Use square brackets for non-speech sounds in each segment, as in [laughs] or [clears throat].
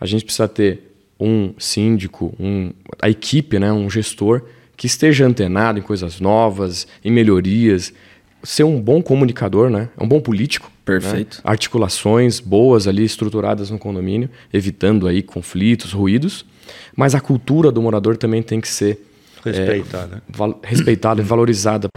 a gente precisa ter um síndico, um, a equipe, né, um gestor que esteja antenado em coisas novas, em melhorias, ser um bom comunicador, né? Um bom político. Perfeito. Né? Articulações boas ali estruturadas no condomínio, evitando aí conflitos, ruídos. Mas a cultura do morador também tem que ser respeitada, é, respeitada e valorizada.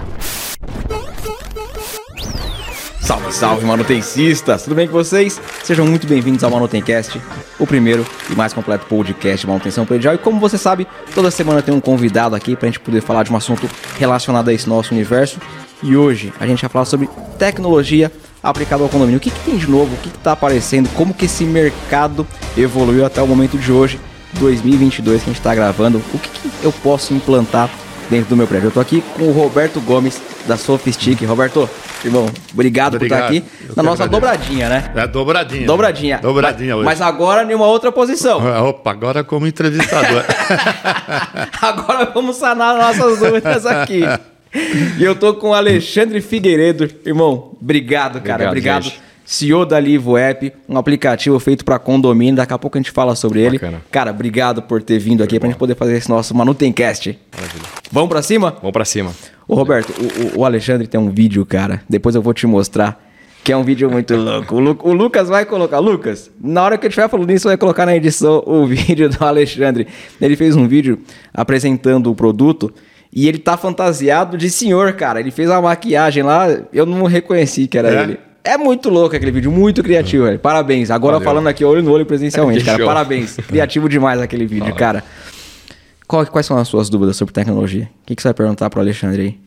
Salve, salve, manutencistas! Tudo bem com vocês? Sejam muito bem-vindos ao Manutencast, o primeiro e mais completo podcast de manutenção predial. E como você sabe, toda semana tem um convidado aqui para a gente poder falar de um assunto relacionado a esse nosso universo. E hoje a gente vai falar sobre tecnologia aplicada ao condomínio. O que, que tem de novo? O que está aparecendo? Como que esse mercado evoluiu até o momento de hoje, 2022, que a gente está gravando? O que, que eu posso implantar dentro do meu prédio? Eu estou aqui com o Roberto Gomes, da Sofistic. Roberto, Irmão, obrigado, obrigado. por estar aqui Eu na nossa dobradinha, né? É dobradinha. Dobradinha. Dobradinha mas, hoje. Mas agora em uma outra posição. [laughs] Opa, agora como entrevistador. [laughs] agora vamos sanar nossas dúvidas aqui. E eu tô com o Alexandre Figueiredo. Irmão, obrigado, cara. Obrigado. obrigado. CEO da Livo App, um aplicativo feito para condomínio. Daqui a pouco a gente fala sobre ele. Bacana. Cara, obrigado por ter vindo aqui para a gente poder fazer esse nosso Manutencast. Maravilha. Vamos para cima? Vamos para cima. Ô Roberto, o, o, Alexandre tem um vídeo, cara. Depois eu vou te mostrar. Que é um vídeo muito [laughs] louco. O, Lu, o Lucas vai colocar. Lucas, na hora que eu estiver falando isso, vai colocar na edição o [laughs] vídeo do Alexandre. Ele fez um vídeo apresentando o produto. E ele tá fantasiado de senhor, cara. Ele fez uma maquiagem lá, eu não reconheci que era é? ele. É muito louco aquele vídeo, muito criativo, velho. Parabéns. Agora Valeu. falando aqui olho no olho presencialmente, cara. Parabéns. [laughs] Criativo demais aquele vídeo, cara. Qual, quais são as suas dúvidas sobre tecnologia? O que, que você vai perguntar pro Alexandre aí?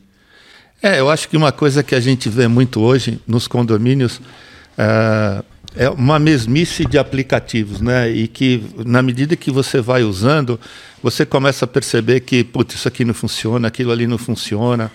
É, eu acho que uma coisa que a gente vê muito hoje nos condomínios uh, é uma mesmice de aplicativos, né? E que na medida que você vai usando, você começa a perceber que, putz, isso aqui não funciona, aquilo ali não funciona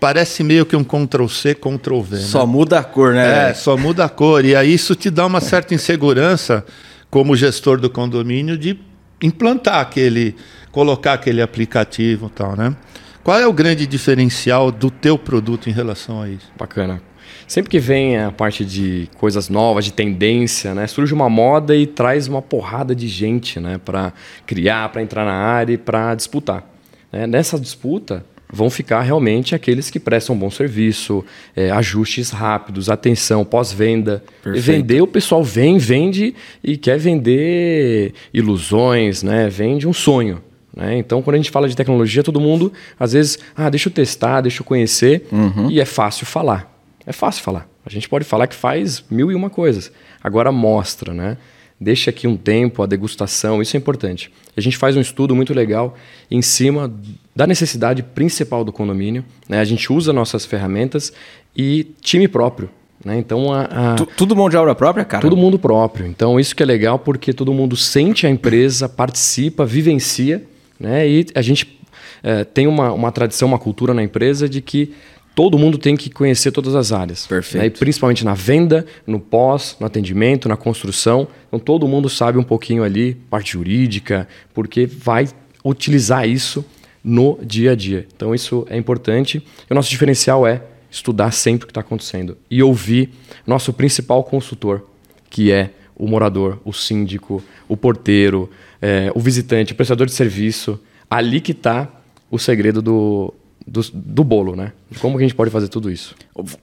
parece meio que um Ctrl C, Ctrl V. Só né? muda a cor, né? É, só muda a cor. E aí isso te dá uma certa insegurança, como gestor do condomínio, de implantar aquele, colocar aquele aplicativo e tal, né? Qual é o grande diferencial do teu produto em relação a isso? Bacana. Sempre que vem a parte de coisas novas, de tendência, né, surge uma moda e traz uma porrada de gente, né, para criar, para entrar na área e para disputar. Né? Nessa disputa, vão ficar realmente aqueles que prestam bom serviço, é, ajustes rápidos, atenção, pós-venda. Vender, o pessoal vem, vende e quer vender ilusões, né? vende um sonho. Né? Então, quando a gente fala de tecnologia, todo mundo, às vezes, ah, deixa eu testar, deixa eu conhecer, uhum. e é fácil falar. É fácil falar. A gente pode falar que faz mil e uma coisas. Agora mostra, né? Deixa aqui um tempo, a degustação, isso é importante. A gente faz um estudo muito legal em cima da necessidade principal do condomínio. Né? A gente usa nossas ferramentas e time próprio. Né? Então, a, a... Tudo mão de obra própria, cara? Todo mundo próprio. Então, isso que é legal porque todo mundo sente a empresa, participa, vivencia. Né? E a gente é, tem uma, uma tradição, uma cultura na empresa de que todo mundo tem que conhecer todas as áreas. Perfeito. Né? E principalmente na venda, no pós, no atendimento, na construção. Então todo mundo sabe um pouquinho ali, parte jurídica, porque vai utilizar isso no dia a dia. Então isso é importante. E o nosso diferencial é estudar sempre o que está acontecendo e ouvir nosso principal consultor, que é o morador, o síndico, o porteiro, é, o visitante, o prestador de serviço. Ali que está o segredo do, do, do bolo, né? Como que a gente pode fazer tudo isso?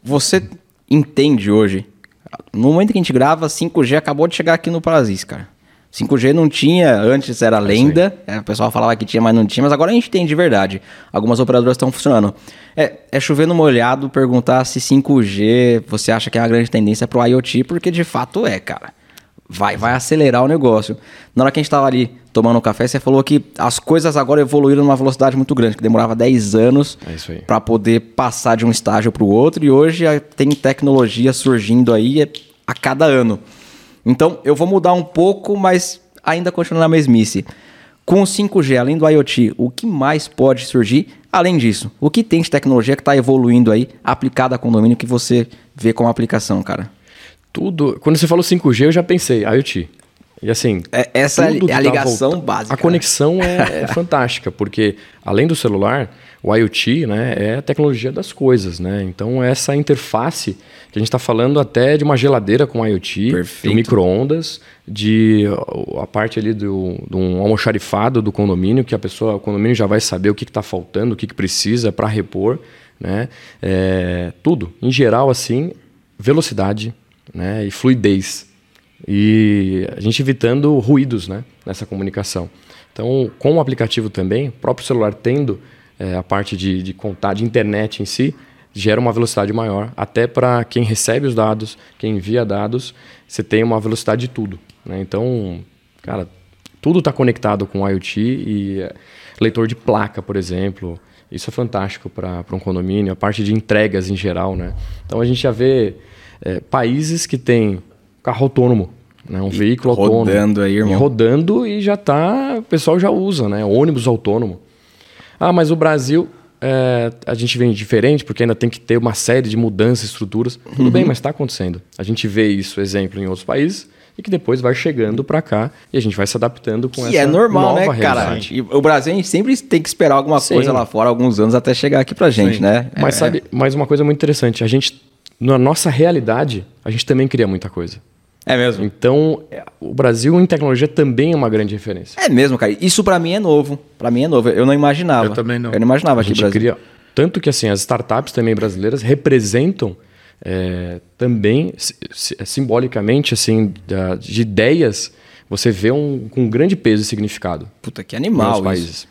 Você entende hoje, no momento que a gente grava, 5G acabou de chegar aqui no Brasil, cara. 5G não tinha, antes era é lenda, é, o pessoal falava que tinha, mas não tinha, mas agora a gente tem de verdade. Algumas operadoras estão funcionando. É, é chover no molhado perguntar se 5G você acha que é uma grande tendência para o IoT, porque de fato é, cara vai, vai acelerar o negócio. Na hora que a gente estava ali tomando um café, você falou que as coisas agora evoluíram numa velocidade muito grande, que demorava 10 anos é para poder passar de um estágio para o outro, e hoje tem tecnologia surgindo aí a cada ano. Então, eu vou mudar um pouco, mas ainda continuar na mesmice. Com o 5G, além do IoT, o que mais pode surgir? Além disso, o que tem de tecnologia que está evoluindo aí, aplicada a condomínio, que você vê como aplicação, cara? tudo. Quando você falou 5G, eu já pensei, IoT. E assim. É, essa é a ligação volta... básica. A conexão é, é [laughs] fantástica, porque além do celular, o IoT né, é a tecnologia das coisas. Né? Então, essa interface que a gente está falando até de uma geladeira com IoT, Perfeito. de micro-ondas, de a parte ali do, do um almoxarifado do condomínio, que a pessoa, o condomínio já vai saber o que está faltando, o que, que precisa para repor. Né? É, tudo. Em geral, assim, velocidade né, e fluidez. E a gente evitando ruídos né, nessa comunicação. Então, com o aplicativo também, o próprio celular tendo é, a parte de, de contar, de internet em si, gera uma velocidade maior, até para quem recebe os dados, quem envia dados, você tem uma velocidade de tudo. Né? Então, cara, tudo está conectado com IoT e é, leitor de placa, por exemplo, isso é fantástico para um condomínio, a parte de entregas em geral. Né? Então, a gente já vê é, países que têm carro autônomo, né? um E veículo rodando autônomo. aí, irmão. E rodando e já tá, o pessoal já usa, né? Ônibus autônomo. Ah, mas o Brasil, é, a gente vem diferente porque ainda tem que ter uma série de mudanças, estruturas. Tudo Uhum. bem, mas está acontecendo. A gente vê isso, exemplo, em outros países e que depois vai chegando para cá e a gente vai se adaptando com Que essa é normal, nova né, cara? realidade. E o Brasil a gente sempre tem que esperar alguma Sim. coisa lá fora, alguns anos até chegar aqui pra gente, Sim. né? Mas É. sabe, mais uma coisa muito interessante, a gente na nossa realidade, a gente também cria muita coisa. É mesmo. Então, é, o Brasil em tecnologia também é uma grande referência. É mesmo, cara. Isso pra mim é novo. Pra mim é novo. Eu não imaginava. Eu também não. Eu não imaginava A no gente Brasil. cria. Tanto que assim, as startups também brasileiras representam é, também si- simbolicamente assim, de ideias, você vê um com grande peso e significado Puta, que nos animal isso. países.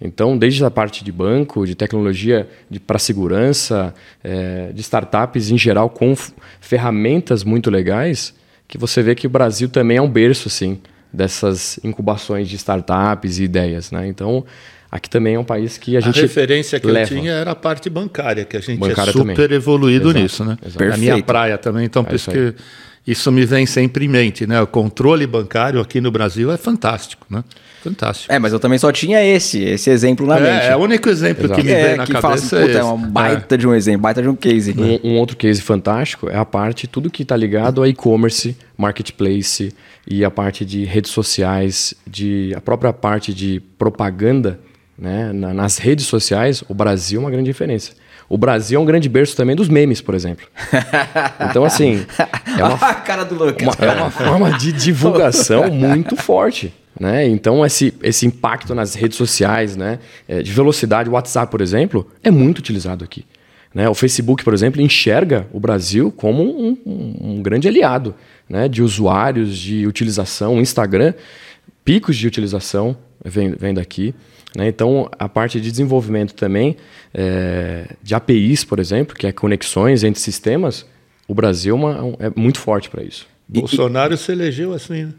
Então, desde a parte de banco, de tecnologia para segurança, é, de startups em geral, com ferramentas muito legais, que você vê que o Brasil também é um berço assim, dessas incubações de startups e ideias. Né? Então, aqui também é um país que a A gente. referência que leva. eu tinha era a parte bancária, que a gente Bancária é super também. evoluído Exato, nisso, né? exato. A minha praia também, então por É isso isso aí. que isso me vem sempre em mente, né? O controle bancário aqui no Brasil é fantástico, né? Fantástico. É, mas eu também só tinha esse, esse exemplo na mente. É, é o único exemplo Exato. que me É, vem na que cabeça. fala assim, é é esse. um baita de um exemplo, baita de um case. Um, um outro case fantástico é a parte, tudo que está ligado a e-commerce, marketplace e a parte de redes sociais, de a própria parte de propaganda né, na- nas redes sociais, o Brasil é uma grande referência. O Brasil é um grande berço também dos memes, por exemplo. [laughs] Então, assim, é uma [laughs] a cara do Lucas. uma, é uma forma de divulgação [laughs] muito forte. Né? Então, esse, esse impacto nas redes sociais, né? é, de velocidade, o WhatsApp, por exemplo, é muito utilizado aqui. Né? O Facebook, por exemplo, enxerga o Brasil como um, um- um grande aliado né? de usuários, de utilização. O Instagram, picos de utilização vem, vem daqui. Né? Então, a parte de desenvolvimento também, é, de APIs, por exemplo, que é conexões entre sistemas, o Brasil é, uma- é muito forte para isso. Bolsonaro se elegeu assim, né?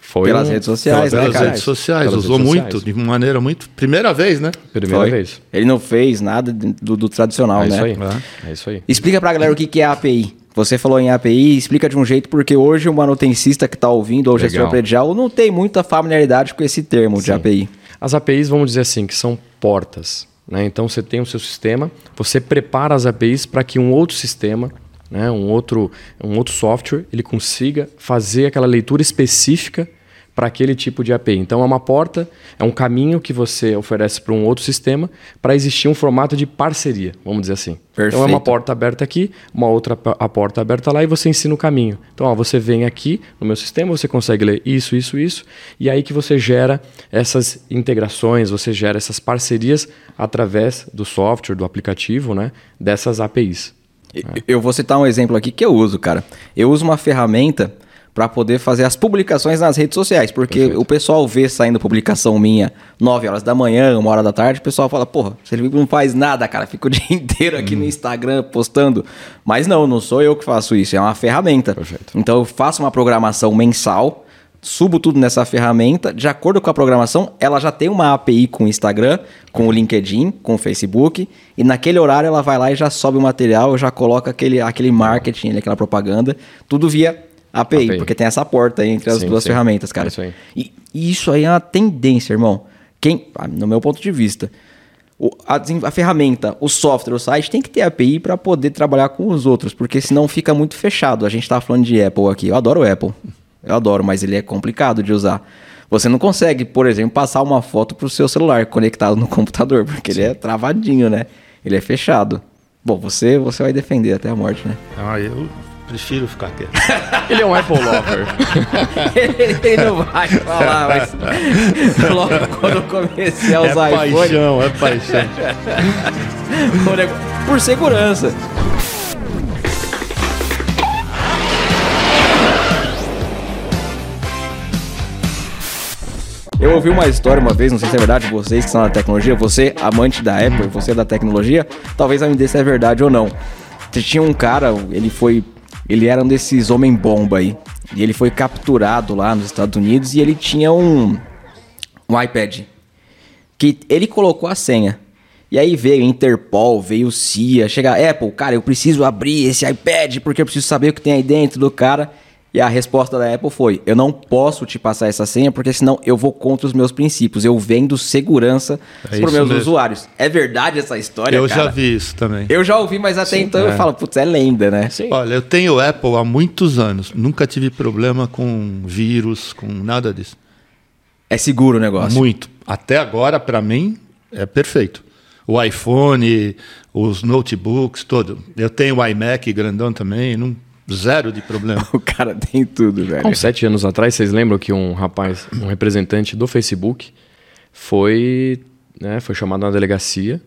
Foi Pelas um- redes sociais, né, Pelas cara? redes sociais, Pelas usou redes muito, sociais. de maneira muito. Primeira vez, né? Primeira Foi. vez. Ele não fez nada do, do tradicional, É né? isso aí. É. É isso aí. Explica pra galera o que que é API. Você falou em API, explica de um jeito, porque hoje o manutencista que tá ouvindo, ou o gestor predial, não tem muita familiaridade com esse termo de Sim. API. As APIs, vamos dizer assim, que são portas. Né? Então você tem o seu sistema, você prepara as APIs para que um outro sistema, né? um, outro, um outro software, ele consiga fazer aquela leitura específica para aquele tipo de API. Então é uma porta, é um caminho que você oferece para um outro sistema para existir um formato de parceria, vamos dizer assim. Então é Perfeito. uma porta aberta aqui, uma outra a porta aberta lá e você ensina o caminho. Então, ó, você vem aqui no meu sistema, você consegue ler isso, isso, isso, e aí que você gera essas integrações, você gera essas parcerias através do software, do aplicativo, né, dessas APIs. Eu vou citar um exemplo aqui que eu uso, cara. Eu uso uma ferramenta para poder fazer as publicações nas redes sociais, porque o pessoal vê saindo publicação minha 9 horas da manhã, uma hora da tarde, o pessoal fala, porra, você não faz nada, cara, fica o dia [laughs] inteiro aqui Uhum. no Instagram postando. Mas não, não sou eu que faço isso, é uma ferramenta. Perfeito. Então eu faço uma programação mensal, subo tudo nessa ferramenta, de acordo com a programação, ela já tem uma API com o Instagram, com o LinkedIn, com o Facebook, e naquele horário ela vai lá e já sobe o material, já coloca aquele, aquele marketing, aquela propaganda, tudo via API, API. porque tem essa porta aí entre as Sim, duas sim. ferramentas, cara. É isso aí. E, e isso aí é uma tendência, irmão. Quem, ah, no meu ponto de vista, o- a, a ferramenta, o software, o site tem que ter API para poder trabalhar com os outros, porque senão fica muito fechado. A gente tá falando de Apple aqui, eu adoro o Apple. Eu adoro, mas ele é complicado de usar. Você não consegue, por exemplo, passar uma foto pro seu celular conectado no computador, porque Sim. ele é travadinho, né? Ele é fechado. Bom, você, você vai defender até a morte, né? Ah, eu prefiro ficar quieto. [laughs] ele é um Apple lover. ele, [laughs] ele, não vai falar, mas logo quando comecei a usar é iPhone... Paixão, é paixão, [laughs] Por segurança. Eu ouvi uma história uma vez, não sei se é verdade, vocês que são da tecnologia, você, amante da Apple, você da tecnologia, talvez vai me dizer se é verdade ou não. Tinha um cara, ele foi. Ele era um desses homem-bomba aí. E ele foi capturado lá nos Estados Unidos e ele tinha um. Um iPad. Que ele colocou a senha. E aí veio Interpol, veio CIA, chega Apple, cara, eu preciso abrir esse iPad porque eu preciso saber o que tem aí dentro do cara. E a resposta da Apple foi: eu não posso te passar essa senha porque senão eu vou contra os meus princípios. Eu vendo segurança é para os meus mesmo. usuários. É verdade essa história? Eu cara? já vi isso também. Eu já ouvi, mas até Sim, então é. eu falo: putz, é lenda, né? Sim. Olha, eu tenho Apple há muitos anos. Nunca tive problema com vírus, com nada disso. É seguro o negócio? Muito. Até agora, para mim, é perfeito. O iPhone, os notebooks, todo. Eu tenho o iMac grandão também, não Zero de problema. [laughs] o cara tem tudo, velho. Há sete anos atrás, vocês lembram que um rapaz, um representante do Facebook, foi, né, foi chamado na delegacia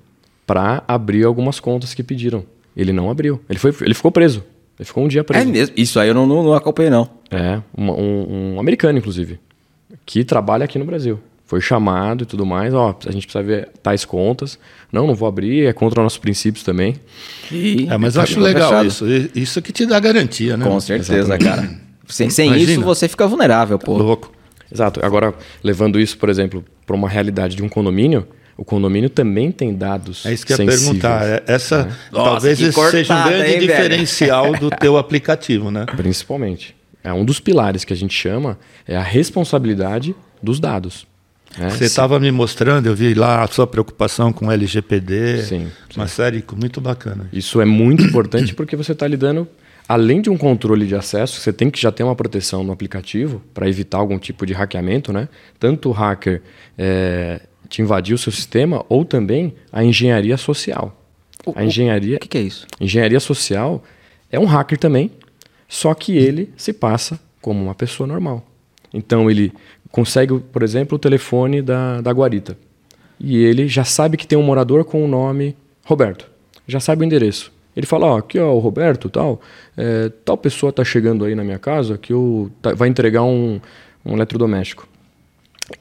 para abrir algumas contas que pediram. Ele não abriu. Ele, foi, ele ficou preso. Ele ficou um dia preso. É mesmo? Isso aí eu não, não, não acompanhei, não. É, um, um, um americano, inclusive, que trabalha aqui no Brasil foi chamado e tudo mais, ó, a gente precisa ver tais contas. Não, não vou abrir, é contra nossos princípios também. E é, mas eu acho legal fechado. isso. Isso que te dá garantia, né? Com certeza, Exatamente. cara. Sem, sem isso você fica vulnerável, pô. Louco. Exato. Agora, levando isso, por exemplo, para uma realidade de um condomínio, o condomínio também tem dados. É isso que eu ia perguntar. É, essa é. talvez Nossa, seja um grande hein, diferencial do teu [laughs] aplicativo, né? Principalmente. É um dos pilares que a gente chama é a responsabilidade dos dados. É, Você estava me mostrando, eu vi lá a sua preocupação com LGPD, sim, uma sim. série muito bacana. Isso é muito importante porque você está lidando, além de um controle de acesso, você tem que já ter uma proteção no aplicativo para evitar algum tipo de hackeamento, né? Tanto o hacker é, te invadir o seu sistema ou também a engenharia social. O, a engenharia. O que, que é isso? Engenharia social é um hacker também, só que ele se passa como uma pessoa normal. Então ele consegue, por exemplo, o telefone da, da guarita. E ele já sabe que tem um morador com o nome Roberto. Já sabe o endereço. Ele fala, ó, aqui ó, o Roberto, tal, é, tal pessoa está chegando aí na minha casa que eu, tá, vai entregar um, um eletrodoméstico.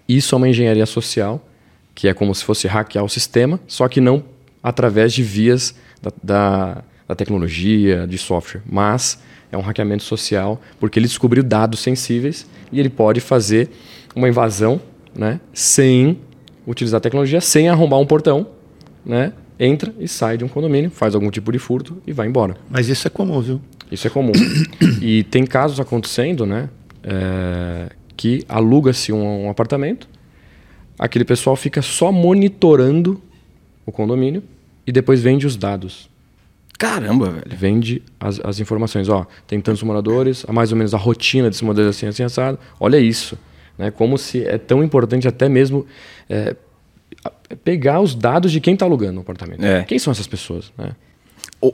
Isso é uma engenharia social, que é como se fosse hackear o sistema, só que não através de vias da, da, da tecnologia, de software, mas é um hackeamento social, porque ele descobriu dados sensíveis e ele pode fazer uma invasão, né, sem utilizar tecnologia, sem arrombar um portão, né, entra e sai de um condomínio, faz algum tipo de furto e vai embora. Mas isso é comum, viu? Isso é comum. e tem casos acontecendo, né, é, que aluga-se um, um apartamento, aquele pessoal fica só monitorando o condomínio e depois vende os dados. Caramba, velho. Vende as, as informações. Ó, tem tantos moradores, mais ou menos a rotina desses modelos assim, assim, assado. Olha isso. Né? Como se é tão importante até mesmo é, pegar os dados de quem está alugando o apartamento. É. Quem são essas pessoas? Né?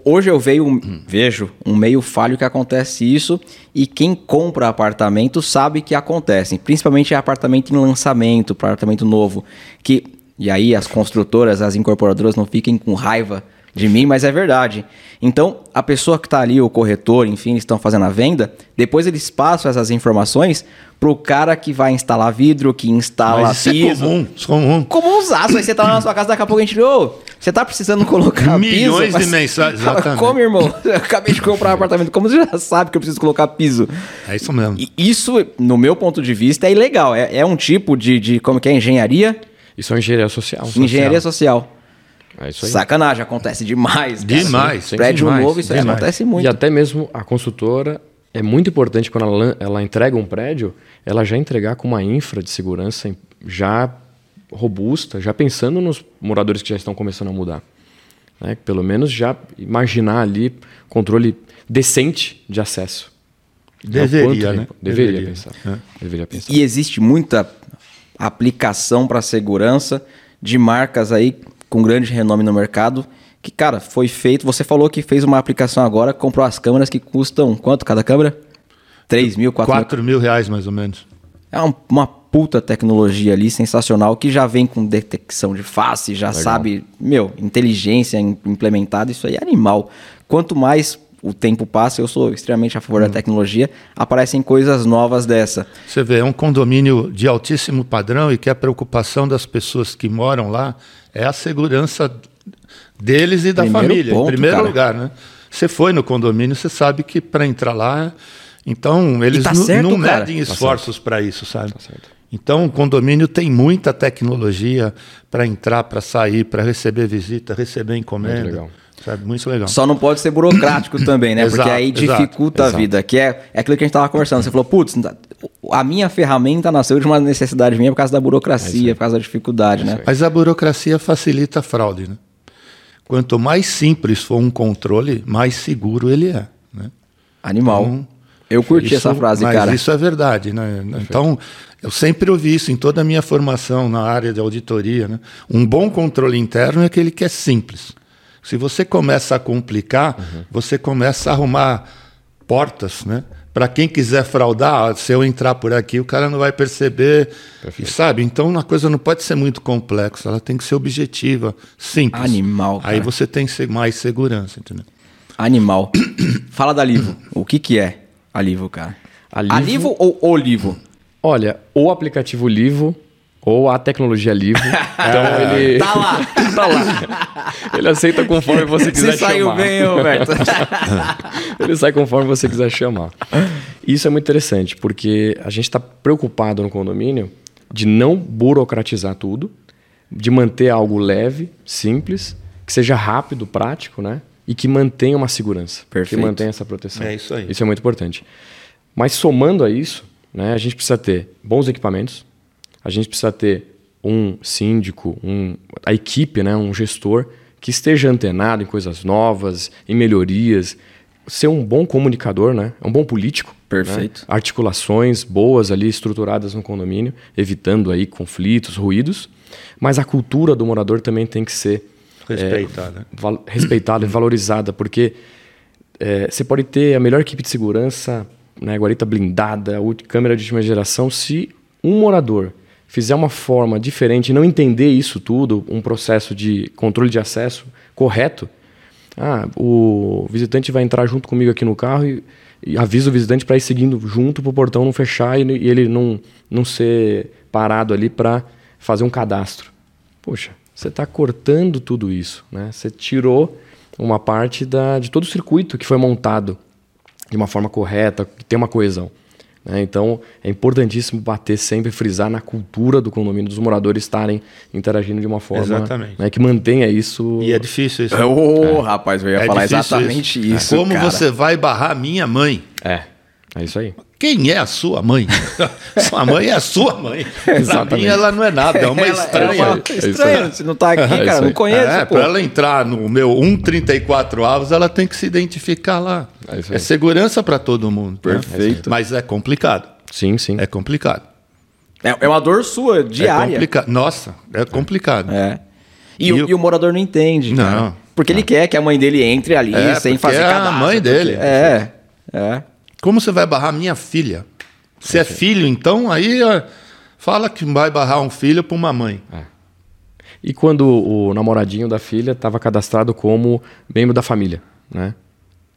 Hoje eu vejo um, vejo um meio falho que acontece isso e quem compra apartamento sabe que acontece, principalmente apartamento em lançamento, apartamento novo, que e aí as construtoras, as incorporadoras não fiquem com raiva de mim, mas é verdade. Então, a pessoa que está ali, o corretor, enfim, eles estão fazendo a venda, depois eles passam essas informações pro cara que vai instalar vidro, que instala mas isso piso. É comum, isso é comum. Comumzaço. Aí você tá lá na sua casa, daqui a pouco a gente, ô, você tá precisando colocar Milhões piso? de mensagens, [laughs] exatamente. Como, irmão? Eu acabei de comprar um apartamento. Como você já sabe que eu preciso colocar piso? É isso mesmo. E isso, no meu ponto de vista, é ilegal. É, é um tipo de, de, como que é, engenharia? Isso é engenharia social. Engenharia social. social. É isso aí. Sacanagem, acontece demais. Cara. Demais. Sim, Prédio demais, novo, isso demais. acontece muito. E até mesmo a consultora, é muito importante quando ela, ela entrega um prédio, ela já entregar com uma infra de segurança já robusta, já pensando nos moradores que já estão começando a mudar. Né? Pelo menos já imaginar ali controle decente de acesso. Deveria, né? Deveria, Deveria. pensar. É. Deveria pensar. E existe muita aplicação para segurança de marcas aí com grande renome no mercado. Que, cara, foi feito. Você falou que fez uma aplicação agora, comprou as câmeras que custam quanto cada câmera? 3 mil, 4 mil. 4 mil reais, mais ou menos. É um- uma puta tecnologia ali, sensacional, que já vem com detecção de face, já sabe, meu, inteligência im- implementada, isso aí é animal. Quanto mais o tempo passa, eu sou extremamente a favor da tecnologia, aparecem coisas novas dessa. Você vê, é um condomínio de altíssimo padrão e que a preocupação das pessoas que moram lá é a segurança deles e da Primeiro família, ponto, em primeiro cara. lugar, né? Você foi no condomínio, você sabe que para entrar lá, então eles tá certo, não cara. medem esforços para isso, sabe? certo. Então o condomínio tem muita tecnologia para entrar, para sair, para receber visita, receber encomenda, Muito legal. Sabe? Muito legal. Só não pode ser burocrático [coughs] também, né? Porque Exato, aí exato, dificulta a exato. vida, que é, é aquilo que a gente tava conversando. Você falou, putz, a minha ferramenta nasceu de uma necessidade minha por causa da burocracia, por causa da dificuldade, né? Mas a burocracia facilita a fraude, né? Quanto mais simples for um controle, mais seguro ele é. Né? Animal. Eu curti Isso- essa frase, mas cara. isso é verdade, né? Então, eu sempre ouvi isso em toda a minha formação na área de auditoria, né? Um bom controle interno é aquele que é simples. Se você começa a complicar, Uhum. você começa a arrumar portas, né? Para quem quiser fraudar, ah, se eu entrar por aqui, o cara não vai perceber, e sabe? Então, a coisa não pode ser muito complexa, ela tem que ser objetiva, simples. Animal, Aí cara. você tem mais segurança, entendeu? Animal. [coughs] Fala da Livo. O que que é a Livo, cara? A A Livo- Livo ou o Livo? Olha, o aplicativo Livo ou a tecnologia Livo. [laughs] Então ele. Tá lá. [laughs] tá lá. Ele aceita conforme você quiser Você saiu chamar. bem, Roberto. [laughs] Ele sai conforme você quiser chamar. Isso é muito interessante, porque a gente está preocupado no condomínio de não burocratizar tudo, de manter algo leve, simples, que seja rápido, prático, né? E que mantenha uma segurança. Perfeito. Que mantenha essa proteção. É isso aí. Isso é muito importante. Mas somando a isso, né, a gente precisa ter bons equipamentos, a gente precisa ter um síndico, um, a equipe, né, um gestor que esteja antenado em coisas novas, em melhorias, ser um bom comunicador, né, um bom político. Perfeito. né, articulações boas ali estruturadas no condomínio, evitando aí conflitos, ruídos. Mas a cultura do morador também tem que ser Respeitada. val- respeitada e [clears throat] valorizada, porque é, você pode ter a melhor equipe de segurança, né, guarita blindada, câmera de última geração, se um morador fizer uma forma diferente não entender isso tudo, um processo de controle de acesso correto, ah, o visitante vai entrar junto comigo aqui no carro e, e avisa o visitante para ir seguindo junto para o portão não fechar e, e ele não, não ser parado ali para fazer um cadastro. Poxa, você está cortando tudo isso, né? Você tirou uma parte da, de todo o circuito que foi montado de uma forma correta, que tem uma coesão. Né? Então, é importantíssimo bater sempre, frisar na cultura do condomínio, dos moradores estarem interagindo de uma forma né, que mantenha isso. E é difícil isso. Ô, rapaz, eu ia É falar exatamente isso, Como cara. você vai barrar minha mãe? É, é isso aí. Quem é a sua mãe? [laughs] sua mãe é a sua mãe. Pra Exatamente. mim, ela não é nada, é uma Ela- estranha. ela é estranha, se não tá aqui, É cara, não conheço, É, para ela entrar no meu 134 avos, ela tem que se identificar lá. É É, segurança para todo mundo. né? Perfeito. Mas é complicado. Sim, sim. É complicado. É, é uma dor sua, É diária. complicado. Nossa, é complicado. É. E, E o, e o morador não entende. Não. cara. Porque ele quer que a mãe dele entre ali É, sem fazer é a cadastro. mãe dele. É, é. Como você vai barrar minha filha? Se é filho, então, aí fala que vai barrar um filho para uma mãe. E quando o namoradinho da filha estava cadastrado como membro da família, né?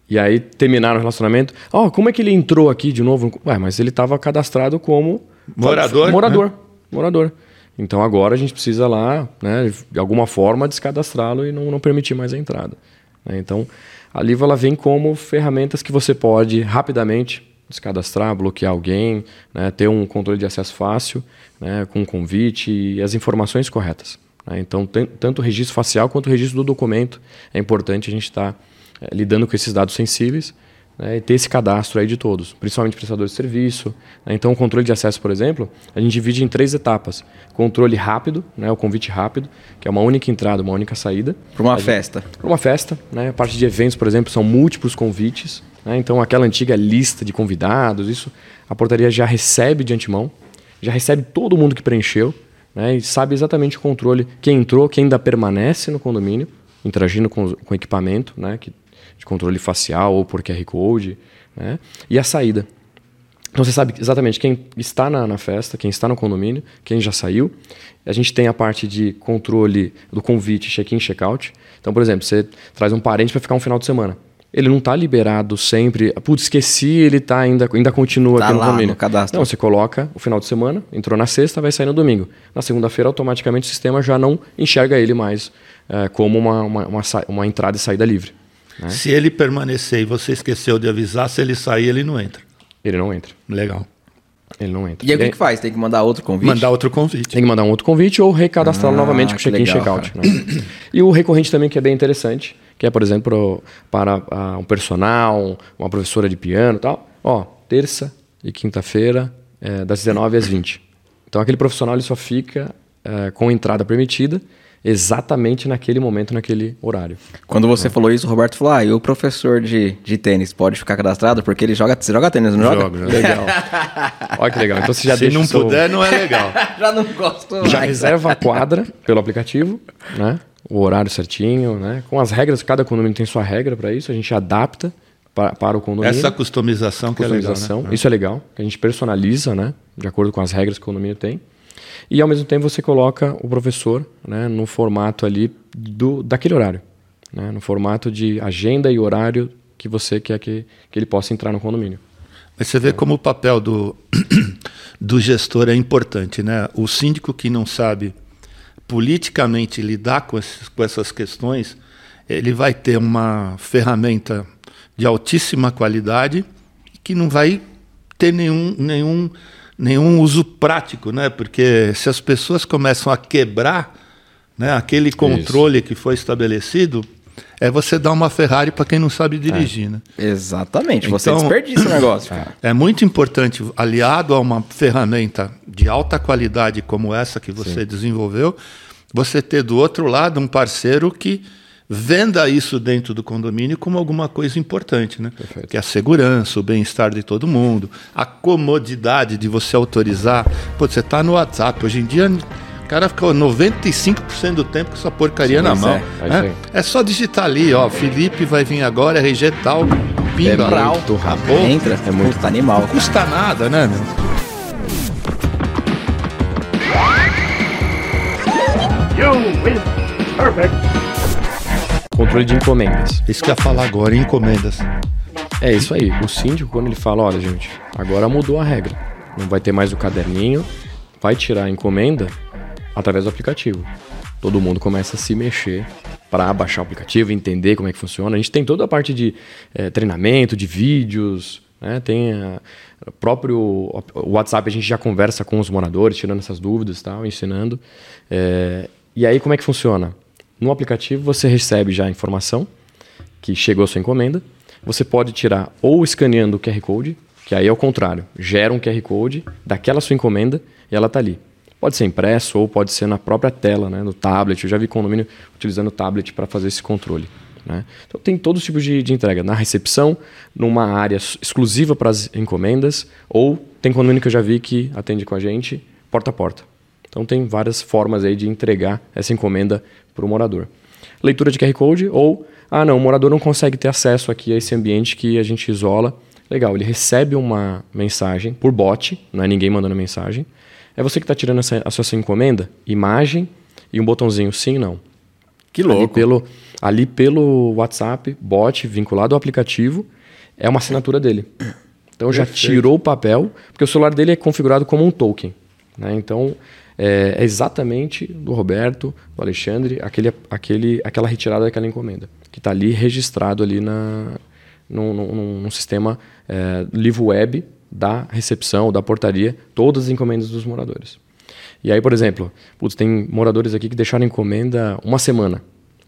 E aí terminaram o relacionamento. Ó, como é que ele entrou aqui de novo? Ué, mas ele estava cadastrado como Morador, Morador. né? Morador. Então agora a gente precisa lá, né, de alguma forma, descadastrá-lo e não, não permitir mais a entrada. né? Então a Liva ela vem como ferramentas que você pode rapidamente descadastrar, bloquear alguém, né, ter um controle de acesso fácil, né, com um convite e as informações corretas. né? Então, tanto o registro facial quanto o registro do documento é importante a gente estar eh, lidando com esses dados sensíveis né, e ter esse cadastro aí de todos, principalmente prestadores de serviço. né? Então, o controle de acesso, por exemplo, a gente divide em três etapas: controle rápido, né, o convite rápido, que é uma única entrada, uma única saída. Pra uma A gente- festa. para uma festa, né? A parte de eventos, por exemplo, são múltiplos convites. Né? Então, aquela antiga lista de convidados, isso a portaria já recebe de antemão, já recebe todo mundo que preencheu né? e sabe exatamente o controle, quem entrou, quem ainda permanece no condomínio, interagindo com, com equipamento né? que, de controle facial ou por QR Code, né? e a saída. Então você sabe exatamente quem está na, na, festa, quem está no condomínio, quem já saiu. A gente tem a parte de controle do convite, check-in, check-out. Então, por exemplo, você traz um parente para ficar um final de semana. Ele não está liberado sempre. Putz, esqueci, ele tá ainda, ainda continua tá aqui no lá condomínio. No cadastro. Não, você coloca o final de semana, entrou na sexta, vai sair no domingo. Na segunda-feira, automaticamente o sistema já não enxerga ele mais é, como uma, uma, uma, uma, entrada e saída livre. Né? Se ele permanecer e você esqueceu de avisar, se ele sair, ele não entra. Ele não entra. Legal. Ele não entra. E aí o que, que faz? Tem que mandar outro convite? Mandar outro convite. Tem que mandar um outro convite ou recadastrá-lo Ah, novamente com check-in e check-out. Né? E o recorrente também, que é bem interessante, que é, por exemplo, para ah, um personal, uma professora de piano e tal. Ó, terça e quinta-feira, é, das 19 às 20. Então, aquele profissional ele só fica é, com entrada permitida exatamente naquele momento, naquele horário. Quando você falou isso, o Roberto falou: Ah, e o professor de, de tênis pode ficar cadastrado? Porque ele joga. Você joga tênis, não joga? Jogo. Legal. [laughs] Olha que legal. Então você já Se deixa não seu- puder, não é legal. [laughs] Já não gosto já mais. reserva a quadra pelo aplicativo, né? O horário certinho, né? Com as regras, cada condomínio tem sua regra para isso, a gente adapta para, para o condomínio. Essa customização que é legal. customização, Né? isso é legal, que a gente personaliza, né? De acordo com as regras que o condomínio tem. E ao mesmo tempo você coloca o professor, né? No formato ali do daquele horário, né? No formato de agenda e horário que você quer que, que ele possa entrar no condomínio. Mas você vê como o papel do, [clears throat] do gestor é importante, né? O síndico que não sabe politicamente lidar com, esses, com essas questões, ele vai ter uma ferramenta de altíssima qualidade que não vai ter nenhum, nenhum, nenhum uso prático, né? Porque se as pessoas começam a quebrar né, aquele controle que foi estabelecido, é você dar uma Ferrari para quem não sabe dirigir, né? Exatamente. Você Então- desperdiça o negócio, [laughs] cara. É muito importante, aliado a uma ferramenta de alta qualidade como essa que você desenvolveu, você ter do outro lado um parceiro que venda isso dentro do condomínio como alguma coisa importante, né? Que é a segurança, o bem-estar de todo mundo, a comodidade de você autorizar. Pô, você tá no WhatsApp, hoje em dia o cara fica 95% do tempo com essa porcaria Sim, na mão. é. Né? É só digitar ali, ó, Felipe vai vir agora, RG tal, pinga. É muito acabou. Entra. É muito- Puta animal. Não custa nada, né, meu? Controle de encomendas. Isso que eu ia falar agora, encomendas. É isso aí. O síndico, quando ele fala, olha, gente, agora mudou a regra. Não vai ter mais o caderninho, vai tirar a encomenda através do aplicativo. Todo mundo começa a se mexer para baixar o aplicativo, entender como é que funciona. A gente tem toda a parte de eh, treinamento, de vídeos, né? tem a- o próprio o WhatsApp, a gente já conversa com os moradores, tirando essas dúvidas e tal, ensinando. Eh, e aí, como é que funciona? No aplicativo, você recebe já a informação que chegou a sua encomenda. Você pode tirar ou escaneando o QR Code, que aí é o contrário, gera um QR Code daquela sua encomenda e ela está ali. Pode ser impresso ou pode ser na própria tela, né, no tablet. Eu já vi condomínio utilizando o tablet para fazer esse controle. Né? Então tem todos os tipos de, de entrega. Na recepção, numa área exclusiva para as encomendas, ou tem condomínio que eu já vi que atende com a gente porta a porta. Então tem várias formas aí de entregar essa encomenda para o morador. Leitura de QR Code ou, ah não, o morador não consegue ter acesso aqui a esse ambiente que a gente isola. Legal, ele recebe uma mensagem por bot, não é ninguém mandando mensagem. É você que está tirando essa, a sua encomenda, imagem e um botãozinho sim não. Que Ali louco. pelo, ali pelo WhatsApp, bot vinculado ao aplicativo, é uma assinatura dele. Então já tirou o papel, porque o celular dele é configurado como um token. né? Então é, é exatamente do Roberto, do Alexandre, aquele, aquele, aquela retirada daquela encomenda, que está ali registrado ali na, num, num- num sistema é, livro web da recepção, da portaria, todas as encomendas dos moradores. E aí, por exemplo, putz, tem moradores aqui que deixaram encomenda uma semana.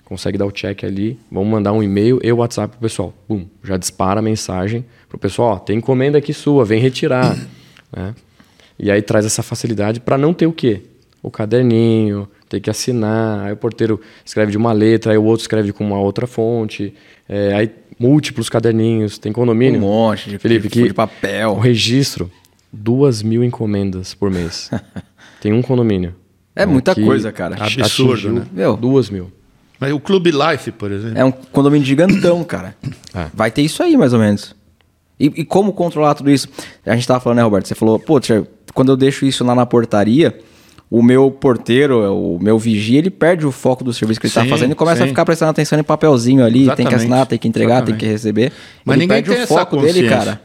Consegue dar o check ali, vamos mandar um e-mail e o WhatsApp pro pessoal. Bum, já dispara a mensagem pro pessoal, ó, tem encomenda aqui sua, vem retirar. né? E aí traz essa facilidade para não ter o quê? O caderninho, ter que assinar, aí o porteiro escreve de uma letra, aí o outro escreve com uma outra fonte. É, aí múltiplos caderninhos, tem condomínio. Um monte de, Felipe, de, que de papel. O registro, duas mil encomendas por mês. [laughs] tem um condomínio. É muita que coisa, cara. Absurdo, né? Meu. Duas mil. Mas o Clube Life, por exemplo. É um condomínio gigantão, cara. É. Vai ter isso aí, mais ou menos. E, e como controlar tudo isso? A gente tava falando, né, Roberto? Você falou, pô, quando eu deixo isso lá na portaria, o meu porteiro, o meu vigia, ele perde o foco do serviço que ele tá Sim, fazendo e começa a sim. ficar prestando atenção em papelzinho ali, tem que Exatamente, assinar, tem que entregar, exatamente. tem que receber. Mas ele ninguém perde tem o foco dele, cara.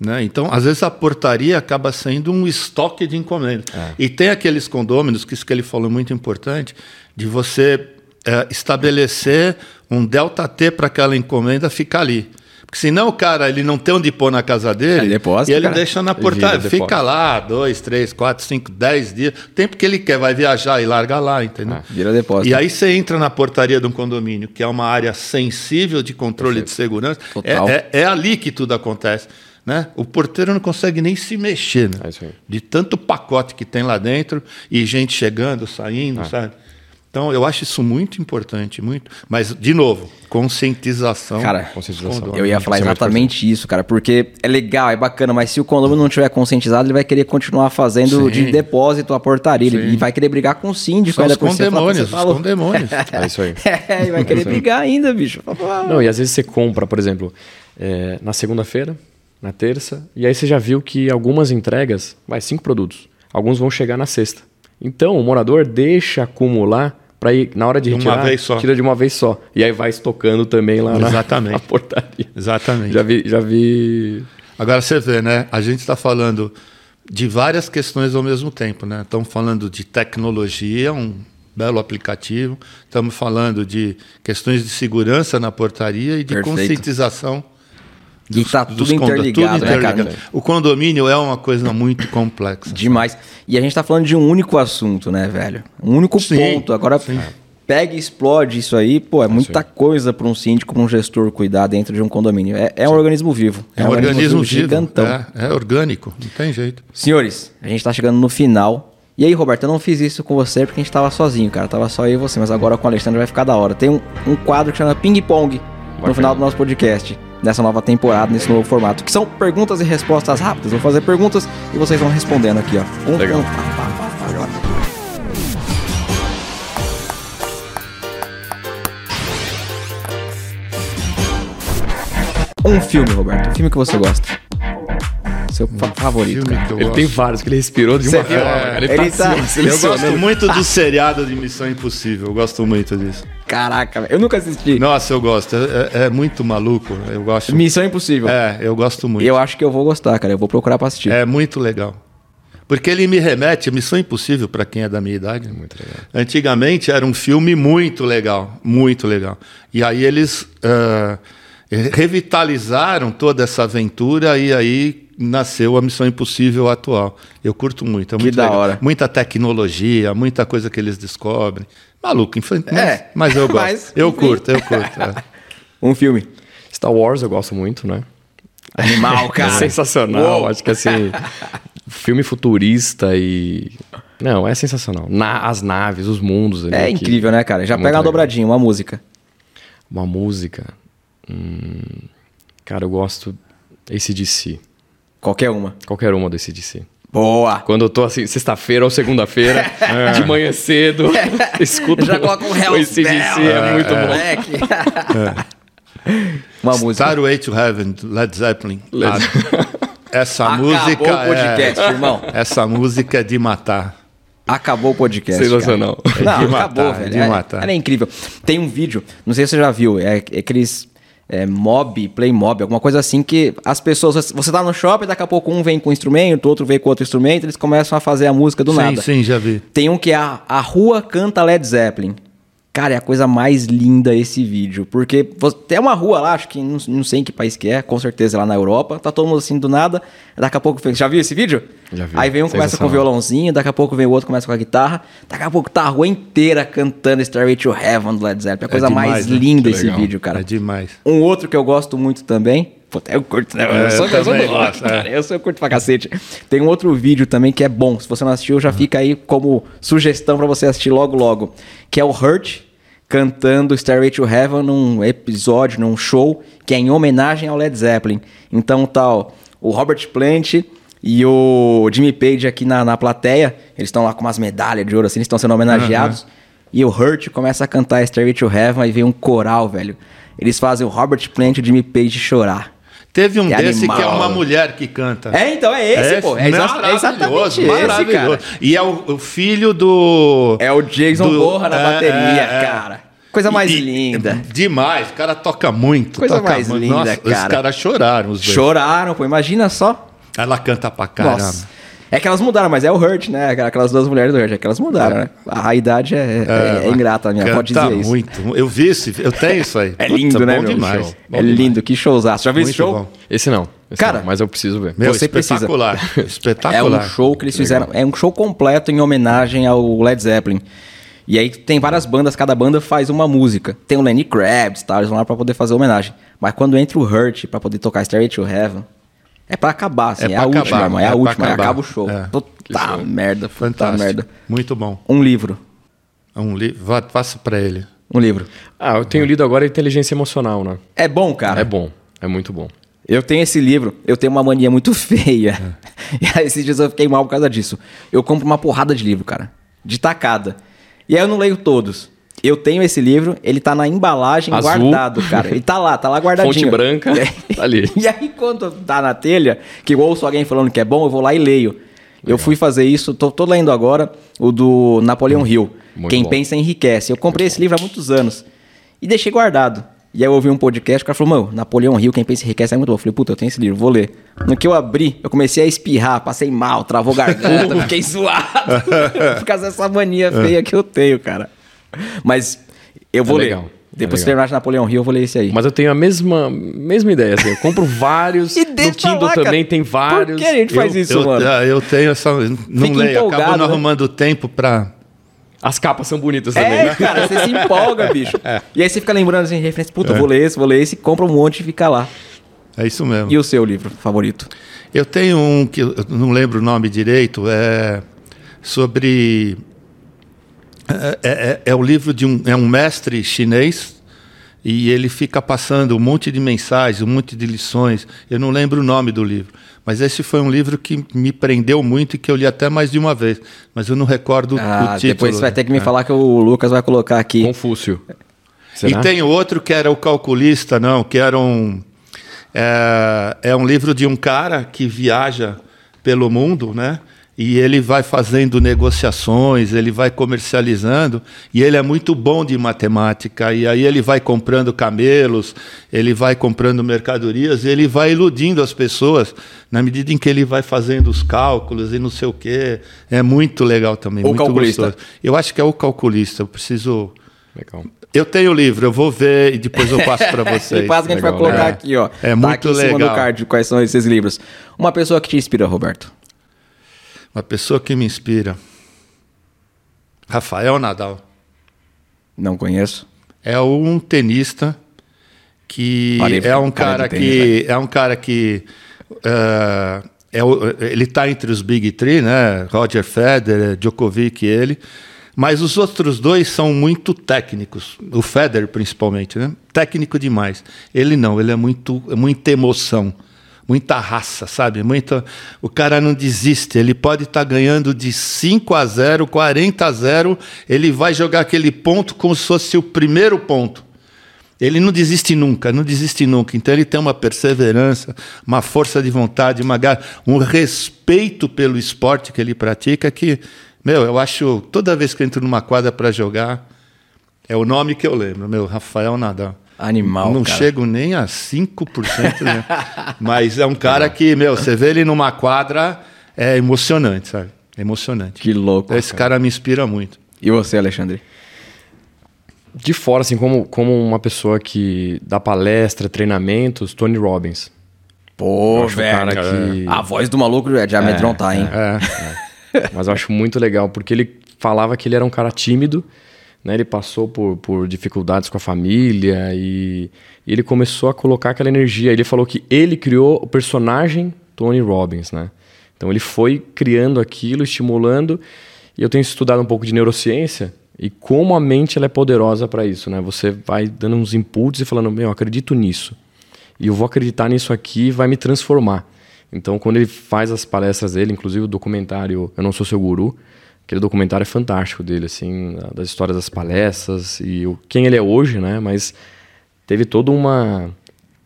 Né? Então, às vezes a portaria acaba sendo um estoque de encomendas. É. E tem aqueles condôminos, que isso que ele falou é muito importante, de você é, estabelecer um delta T para aquela encomenda ficar ali. Porque senão o cara ele não tem onde pôr na casa dele, É depósito, e ele cara. deixa na Ele portaria, fica depósito. lá dois, três, quatro, cinco, dez dias, tempo que ele quer, vai viajar e larga lá, entendeu? Ah, Vira depósito. E aí você entra na portaria de um condomínio, que é uma área sensível de controle de segurança, é, é, é ali que tudo acontece. Né? O porteiro não consegue nem se mexer, né? É de tanto pacote que tem lá dentro e gente chegando, saindo, sabe? Então eu acho isso muito importante, muito. Mas de novo, conscientização. Cara, Conscientização. Eu ia falar é exatamente isso, cara, porque é legal, é bacana, mas se o condomínio não tiver conscientizado, ele vai querer continuar fazendo Sim. de depósito a portaria. Ele, Sim. e vai querer brigar com o síndico São ainda os condemônios, "Você os falou." condemônios. [laughs] É isso aí. É, e vai querer brigar ainda, bicho. Não, e às vezes você compra, por exemplo, é, na segunda-feira, na terça, e aí você já viu que algumas entregas, vai, cinco produtos, alguns vão chegar na sexta. Então, o morador deixa acumular para ir, na hora de De uma retirar, vez só. tira de uma vez só. E aí vai estocando também lá na- Exatamente. [laughs] na, portaria. Exatamente. Já vi, já vi Agora você vê, né? A gente está falando de várias questões ao mesmo tempo, né? Estamos falando de tecnologia, um belo aplicativo. Estamos falando de questões de segurança na portaria e de Perfeito. conscientização. E tá dos tudo interligado, tudo né, cara? O condomínio é uma coisa muito complexa. Demais. E a gente tá falando de um único assunto, né, velho? Um único Sim, ponto. Agora, pega e explode isso aí, pô, é muita coisa para um síndico, para um gestor cuidar dentro de um condomínio. É, é um organismo vivo. É um organismo vivo. gigantão. É, é orgânico, não tem jeito. Senhores, a gente tá chegando no final. E aí, Roberto, eu não fiz isso com você porque a gente tava sozinho, cara. Tava só eu e você, mas agora com o Alexandre vai ficar da hora. Tem um, um quadro que chama Ping Pong no Bacana. final do nosso podcast, nessa nova temporada, nesse novo formato, que são perguntas e respostas rápidas. Vou fazer perguntas e vocês vão respondendo aqui, ó. Um, Legal. um, pá, pá, pá. Um filme, Roberto. Um filme que você gosta. Seu fa- favorito, Filme cara. Ele gosto. tem vários que ele respirou de uma forma. É, Ele, ele tá, tá- Eu gosto muito do seriado de Missão Impossível. Eu gosto muito disso. Caraca, eu nunca assisti. Nossa, eu gosto. É, é- é muito maluco. Eu gosto. Missão Impossível. É, eu gosto muito. Eu acho que eu vou gostar, cara. Eu vou procurar pra assistir. É muito legal. Porque ele me remete a Missão Impossível, para quem é da minha idade. Muito legal. Antigamente era um filme muito legal, muito legal. E aí eles ah, revitalizaram toda essa aventura e aí nasceu a Missão Impossível atual. Eu curto muito, é Que muito da legal. hora. Muita tecnologia, muita coisa que eles descobrem. Maluco, infantil. Mas, É, mas eu [laughs] gosto. mas, eu curto, eu curto. é. [laughs] Um filme. Star Wars eu gosto muito, né? Animal, [laughs] É cara. sensacional. Uou. Acho que assim, filme futurista e. Não, é sensacional. Na- as naves, os mundos. ali É que- incrível, né, cara? Já é pega uma dobradinha, uma música. Uma música. Hum, cara, eu gosto ACDC. Qualquer uma. Qualquer uma do ACDC. Boa. Quando eu tô assim, sexta-feira ou segunda-feira, [laughs] de manhã cedo, [laughs] escuto Já coloca um Hell's Bell. é muito bom. Moleque. [laughs] Uma música. Starway to Heaven, Led Zeppelin. Led- Ah, Essa Acabou música o podcast, é... irmão. Essa música é de matar. Acabou o podcast. Sensacional. cara. Não, É de acabou, matar, é velho. de É- matar. Ela é incrível. Tem um vídeo, não sei se você já viu, é, é aqueles é, mob, play mob, alguma coisa assim que as pessoas. Você tá no shopping, daqui a pouco um vem com um instrumento, outro vem com outro instrumento, eles começam a fazer a música do sim, nada. sim, já vi. Tem um que é a, a rua canta Led Zeppelin. Cara, é a coisa mais linda esse vídeo. Porque tem uma rua lá, acho que não, não sei em que país que é, com certeza lá na Europa. Tá todo mundo assim do nada. Daqui a pouco. Já viu esse vídeo? Já vi. Aí vem um começa com o violãozinho, daqui a pouco vem o outro começa com a guitarra. Daqui a pouco tá a rua inteira cantando Starway to Heaven do Led Zeppelin. É a coisa demais, mais né? linda Que esse legal. vídeo, cara. É demais. Um outro que eu gosto muito também. Puta, eu curto, né? É, eu sou, eu sou do rock, é. cara. Eu, sou, eu curto pra cacete. Tem um outro vídeo também que é bom. Se você não assistiu, Uhum. já fica aí como sugestão pra você assistir logo, logo. Que é o Hurt. Cantando Stairway to Heaven num episódio, num show que é em homenagem ao Led Zeppelin. Então tal, o Robert Plant e o Jimmy Page aqui na, na plateia, eles estão lá com umas medalhas de ouro assim, eles estão sendo homenageados. E o Hurt começa a cantar Stairway to Heaven e vem um coral, velho. Eles fazem o Robert Plant e o Jimmy Page chorar. Teve um Que desse que é animal. uma mulher que canta. É, então é esse, pô. É, exa- é maravilhoso, exatamente esse, maravilhoso. cara. E é o, o filho do. É o Jason do- Borra na é, bateria, é, é. cara. Coisa mais E- linda. Demais, o cara toca muito. Coisa toca mais muito. linda, Nossa, Os cara. caras choraram, os dois. Choraram, pô. Imagina só. Ela canta pra caramba. Nossa. É que elas mudaram, mas é o Hurt, né? Aquelas duas mulheres do Hurt. É que elas mudaram, né? A, idade é, é- é ingrata, minha avó Canta dizia isso. muito. Eu vi esse, eu tenho isso aí. É lindo, Puta, né, bom meu? demais. Show. bom é demais. lindo, que showzaço. Já viu esse show? bom. Esse não. esse Cara, não, mas eu preciso ver. Meu, Você precisa. espetacular. [laughs] É espetacular. um show que eles fizeram. É um show completo em homenagem ao Led Zeppelin. E aí tem várias bandas, cada banda faz uma música. Tem o Lenny Kravitz, tá? Eles vão lá pra poder fazer homenagem. Mas quando entra o Hurt pra poder tocar Stairway to Heaven, é pra acabar, assim. É É, pra a acabar, última, irmão. É, é a última. Aí acabar. acaba o show. É. Puta merda, puta Fantástico. merda. Muito bom. Um livro. Um li... Vá, Passa pra ele. Um livro. Ah, eu tenho lido agora Inteligência Emocional, né? É bom, cara. É bom. É muito bom. Eu tenho esse livro, eu tenho uma mania muito [laughs] feia. E aí esses dias eu fiquei mal por causa disso. Eu compro uma porrada de livro, cara. De tacada. E aí eu não leio todos. Eu tenho esse livro, ele tá na embalagem Azul. guardado, cara. Ele tá lá, tá lá guardadinho. Fonte branca, E- tá ali. [laughs] E aí quando tá na telha, que eu ouço alguém falando que é bom, eu vou lá e leio. Eu fui fazer isso, tô, tô lendo agora o do Napoleão Hill. Muito Quem bom. pensa enriquece. Eu comprei esse livro há muitos anos. E deixei guardado. E aí eu ouvi um podcast, o cara falou, mano, Napoleão Hill, quem pensa enriquece é muito bom. Eu falei, puta, eu tenho esse livro, vou ler. No que eu abri, eu comecei a espirrar, passei mal, travou garganta, [laughs] fiquei zoado. [laughs] Por causa dessa mania feia que eu tenho, cara. Mas eu vou É ler. legal, é Depois que terminar de Napoleão Hill, eu vou ler esse aí. Mas eu tenho a mesma, mesma ideia. Assim, eu compro vários. [laughs] E no Kindle lá, cara. também tem vários. Por que a gente faz eu, isso, eu, mano? Eu tenho essa. Não Fica leio, acabo não né? arrumando tempo pra. As capas são bonitas também, É, né? cara, você se empolga, [laughs] bicho. E aí você fica lembrando assim, referência, puta, vou ler esse, vou ler esse, compra um monte e fica lá. É isso mesmo. E o seu livro favorito? Eu tenho um que eu não lembro o nome direito, é sobre. É, é, é o livro de um, é um mestre chinês e ele fica passando um monte de mensagens, um monte de lições. Eu não lembro o nome do livro, mas esse foi um livro que me prendeu muito e que eu li até mais de uma vez, mas eu não recordo Ah, o título. depois você vai ter que me É. falar que o Lucas vai colocar aqui. Confúcio. E Será? tem outro que era o calculista, não, que era um. É, é um livro de um cara que viaja pelo mundo, né? E ele vai fazendo negociações, ele vai comercializando, e ele é muito bom de matemática. E aí ele vai comprando camelos, ele vai comprando mercadorias, e ele vai iludindo as pessoas na medida em que ele vai fazendo os cálculos e não sei o quê. É muito legal também, O muito calculista. gostoso. Eu acho que é o calculista, eu preciso. Legal. Eu tenho o livro, eu vou ver e depois eu passo para [laughs] vocês. Que a gente vai Legal, colocar legal. aqui, ó. É Tá muito aqui em cima legal. do card quais são esses livros. Uma pessoa que te inspira, Roberto. Uma pessoa que me inspira. Rafael Nadal. Não conheço. É um tenista que Parei, é um cara cara de tênis, que é um cara que eh, é ele está entre os big three, né? Roger Federer, Djokovic, e ele. Mas os outros dois são muito técnicos. O Federer principalmente, né? Técnico demais. Ele não. Ele é muito é muita emoção, muita raça, sabe? Muita. O cara não desiste. Ele pode estar ganhando de 5 a 0, 40 a 0. Ele vai jogar aquele ponto como se fosse o primeiro ponto. Ele não desiste nunca, não desiste nunca. Então ele tem uma perseverança, uma força de vontade, uma um respeito pelo esporte que ele pratica que, meu, eu acho toda vez que eu entro numa quadra para jogar, é o nome que eu lembro, meu, Rafael Nadal. Animal, Não cara. chego nem a 5%, né? [laughs] Mas é um cara que, meu, você vê ele numa quadra, é emocionante, sabe? É emocionante. Que louco. Esse cara me inspira muito. E você, Alexandre? De fora, assim, como, como uma pessoa que dá palestra, treinamentos, Tony Robbins. Pô, cara que- A voz do maluco é de amedrontar, hein? É. [laughs] Mas eu acho muito legal, porque ele falava que ele era um cara tímido, né? Ele passou por, por dificuldades com a família e, ele começou a colocar aquela energia. Ele falou que ele criou o personagem Tony Robbins, né? Então ele foi criando aquilo, estimulando. E eu tenho estudado um pouco de neurociência E como a mente ela é poderosa para isso, né? Você vai dando uns inputs e falando, meu, eu acredito nisso. E eu vou acreditar nisso aqui e vai me transformar. Então, quando ele faz as palestras dele, inclusive o documentário Eu Não Sou Seu Guru, aquele documentário é fantástico dele, assim, das histórias das palestras e o, quem ele é hoje, né? Mas teve todo uma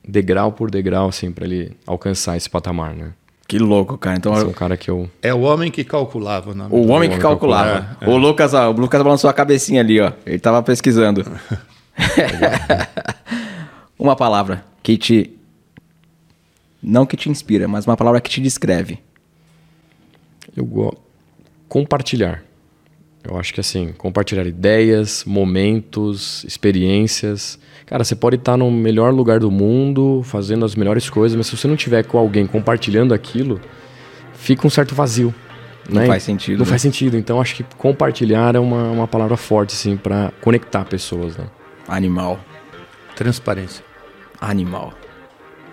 degrau por degrau, assim, para ele alcançar esse patamar, né? Que louco, cara. Então, Esse é um cara que eu... É o homem que calculava. Né? o homem que que calculava. É, é. O Lucas, ó, o Lucas balançou a cabecinha ali, ó. Ele tava pesquisando. [laughs] uma palavra que te. Não que te inspira, mas uma palavra que te descreve. Eu gosto. Compartilhar. Eu acho que assim, compartilhar ideias, momentos, experiências. Cara, você pode estar no melhor lugar do mundo, fazendo as melhores coisas, mas se você não tiver com alguém compartilhando aquilo, fica um certo vazio. Não né? faz sentido, Não né? faz sentido. Então acho que compartilhar é uma, uma palavra forte, assim, para conectar pessoas, né? Animal. Transparência. Animal.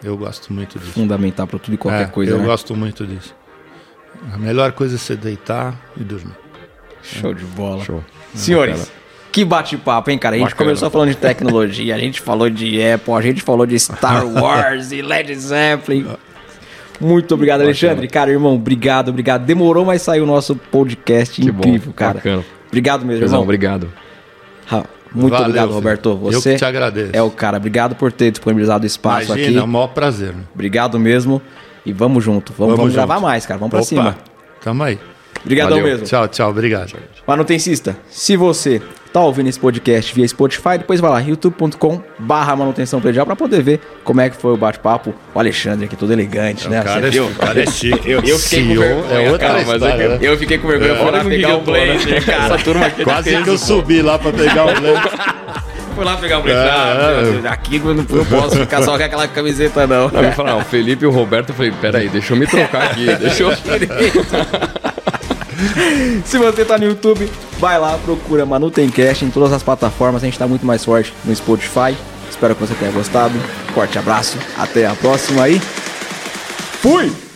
Eu gosto muito disso. Fundamental pra tudo e qualquer É, coisa, Eu né? gosto muito disso. A melhor coisa é você deitar e dormir. Show de bola. Show. Senhores, Bacana. que bate-papo, hein, cara? A gente Bacana. começou falando de tecnologia, a gente falou de Apple, a gente falou de Star [laughs] Wars e Led Zeppelin. Muito obrigado, Alexandre. Cara, irmão, obrigado, obrigado. Demorou, mas saiu o nosso podcast Que incrível, bom, cara. bacana. Obrigado mesmo, Pesão, irmão. obrigado. Muito Valeu, obrigado, filho. Roberto. Eu Você que te agradeço. é o cara. Obrigado por ter disponibilizado o espaço Imagina, é um aqui. maior prazer. né? Obrigado mesmo. E vamos junto. Vamos, vamos Vamos gravar junto. mais, cara. Vamos pra Opa, cima. Tamo aí. Obrigadão Valeu. mesmo. Tchau, tchau. Obrigado. Manutencista, se você tá ouvindo esse podcast via Spotify, depois vai lá, youtube.com barra manutenção predial pra poder ver como é que foi o bate-papo. O Alexandre aqui, todo elegante, né? O cara, é, cara é [laughs] chique. Eu, eu fiquei com CEO vergonha, é outra cara, mas história, eu, né? eu fiquei com vergonha, Olha com pegar o eu tô, né? blend, cara. Essa turma aqui Quase que eu subi lá pra pegar o [laughs] blend. Fui lá pegar o. É, Ah, Deus, aqui eu não, posso ficar só com aquela camiseta, não. Não, eu falei, não, o Felipe e o Roberto, eu falei, peraí, deixa eu me trocar aqui, deixa eu... [laughs] Se você tá no YouTube, vai lá, procura Manutencast em todas as plataformas. A gente tá muito mais forte no Spotify. Espero que você tenha gostado. Forte abraço, até a próxima aí. Fui!